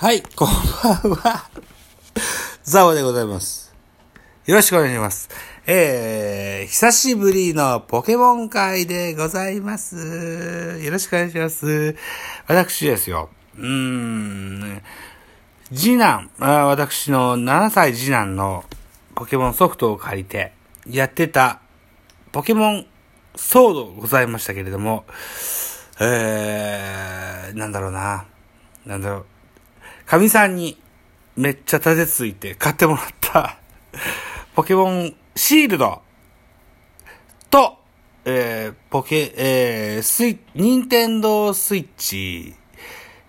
はい、こんばんは。ザオでございます。よろしくお願いします。えー、久しぶりのポケモン会でございます。よろしくお願いします。私ですよ。うーん、次男、あ私の7歳次男のポケモンソフトを借りてやってたポケモンソードございましたけれども、えー、なんだろうな。なんだろう。神さんにめっちゃ立てついて買ってもらった ポケモンシールドと、えー、ポケ、えー、スイ、ニンテンドースイッチ、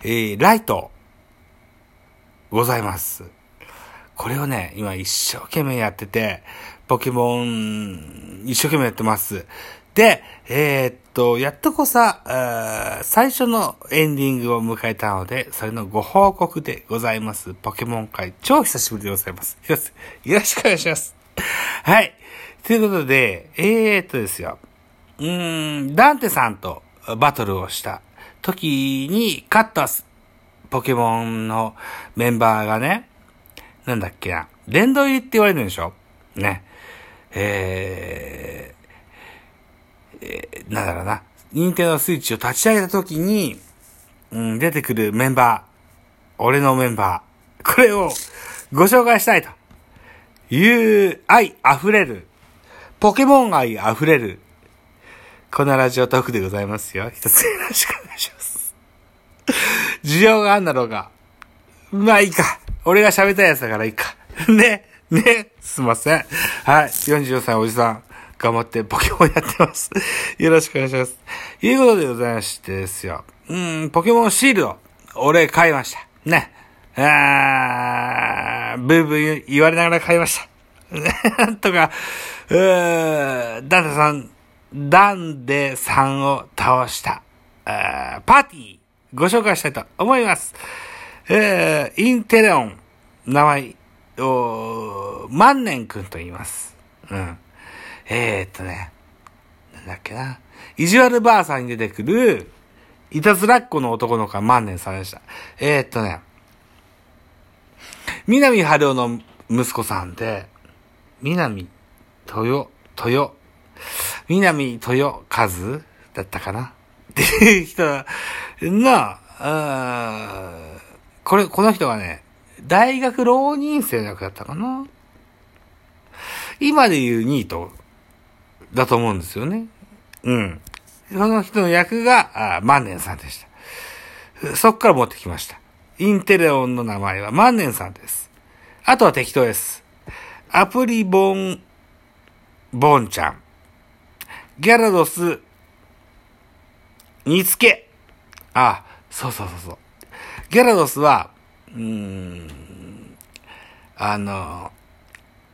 えー、ライト、ございます。これをね、今一生懸命やってて、ポケモン、一生懸命やってます。で、えーっと、やっとこさ、最初のエンディングを迎えたので、それのご報告でございます。ポケモン会、超久しぶりでございます。よろしくお願いします。はい。ということで、えーっとですよ。うーん、ダンテさんとバトルをした時に勝ったポケモンのメンバーがね、なんだっけな、殿堂入りって言われるんでしょ？ね。えー、えーなんだろうな、任天堂スイッチを立ち上げた時に、うん、出てくるメンバー、俺のメンバー、これをご紹介したいという愛溢れる、ポケモン愛溢れる、このラジオトークでございますよ。一つよろしくお願いします。需要があんだろうが。まあいいか。俺が喋ったやつだからいいか。ね。ね。すいません。はい。44歳おじさん。頑張ってポケモンやってます。よろしくお願いします。いうことでございましてですよ。うん、ポケモンシールド。俺買いました。ね。あー、ブーブー言われながら買いました。とか、うー、ダンデさん、ダンデさんを倒した、あーパーティー、ご紹介したいと思います。えー、インテレオン、名前、お万年くんと言います。うん。えー、っとね、なんだっけな。意地悪ばあさんに出てくる、いたずらっ子の男の子は万年さんでした。えー、っとね、南春夫の息子さんで、南豊、豊、南豊和だったかなっていう人の、あーこれ、この人がね、大学浪人生の役だったかな今で言うニートだと思うんですよね。うん。その人の役が、あ万年さんでした。そっから持ってきました。インテレオンの名前は万年さんです。あとは適当です。アプリボン、ボンちゃん。ギャラドス、煮付け。あ、そうそうそうそう。ギャラドスは、うーん、あの、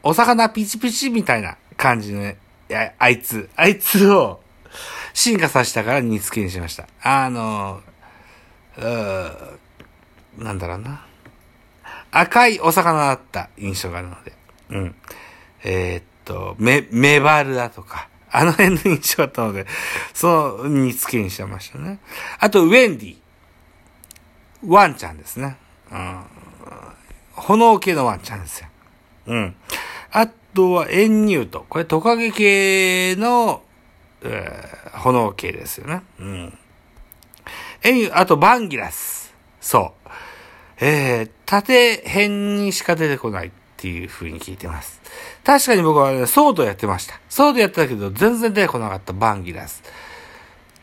お魚ピチピチみたいな感じのやあいつ、あいつを進化させたから煮付けにしました。あの、うーなんだろうな。赤いお魚だった印象があるので。うん。えーっと、メ、メバルだとか、あの辺の印象だったので、その煮付けにしてましたね。あと、ウェンディ。ワンちゃんですね。うん。炎系のワンちゃんですよ。うん。あとは、エンニュート。これ、トカゲ系の、えー炎系ですよね。うん。エンニュート、あと、バンギラス。そう。えー、盾編にしか出てこないっていう風に聞いてます。確かに僕は、ね、ソードやってました。ソードやってたけど、全然出てこなかったバンギラス。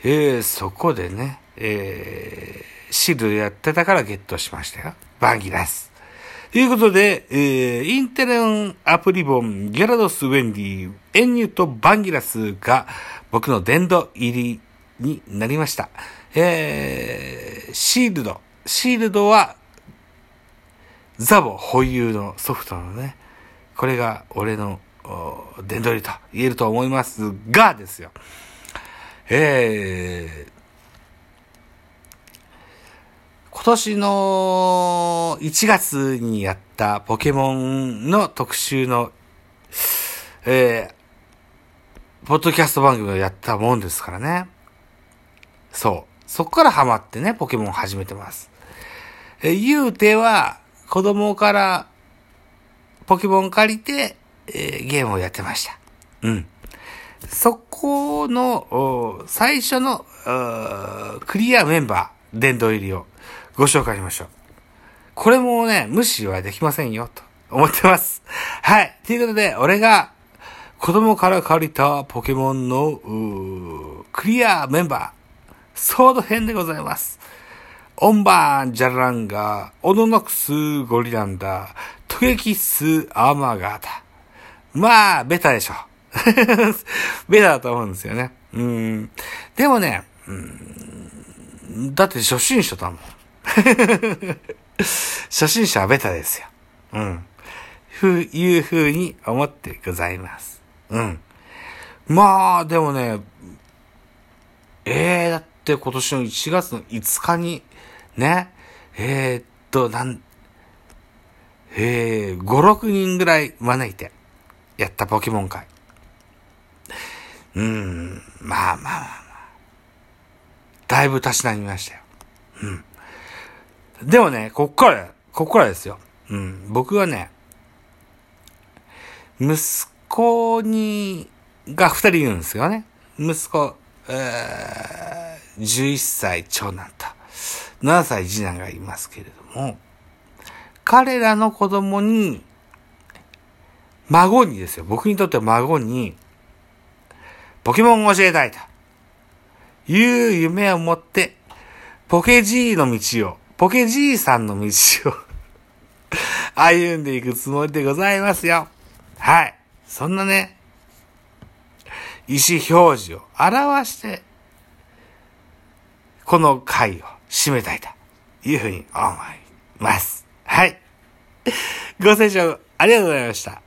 えー、そこでね、えー、シールドやってたからゲットしましたよ。バンギラス。ということで、えー、インテレオン、アブリボン、ギャラドス、ウインディ、エンニューとバンギラスが僕の殿堂入りになりました。えー、シールド。シールドは、ザボ保有のソフトのね、これが俺の殿堂入りと言えると思いますがですよ。えー、今年の1月にやったポケモンの特集の、えー、ポッドキャスト番組をやったもんですからね。そう。そこからハマってね、ポケモン始めてます。え言うては、子供からポケモン借りて、えーゲームをやってました。うん。そこの、最初の、クリアメンバー、殿堂入りをご紹介しましょう。これもね、無視はできませんよ、と思ってます。はい。ということで、俺が子供から借りたポケモンの、クリアメンバー、ソード編でございます。オンバーン、ジャランガ、オノノクス、ゴリランダー、トゲキス、アーマーガータ。まあ、ベタでしょ。ベタだと思うんですよね。うん。でもね、うん、だって初心者だもん。初心者はベタですよ。うん。ふう、いうふうに思ってございます。うん。まあ、でもね、ええー、だって今年の1月の5日に、ね、えー、っと、なん、えー、5、6人ぐらい招いて、やったポケモン会。うーん、まあまあまあまあ。だいぶたしなみましたよ。うん。でもね、こっから、こっからですよ。うん。僕はね、息子に、が二人いるんですよね。息子、えー、11歳長男と、7歳次男がいますけれども、彼らの子供に、孫にですよ。僕にとっては孫に、ポケモンを教えたいと。いう夢を持って、ポケジーの道を、ポケジーさんの道を 歩んでいくつもりでございますよ。はい。そんなね、意思表示を表して、この回を締めたいというふうに思います。はい。ご清聴ありがとうございました。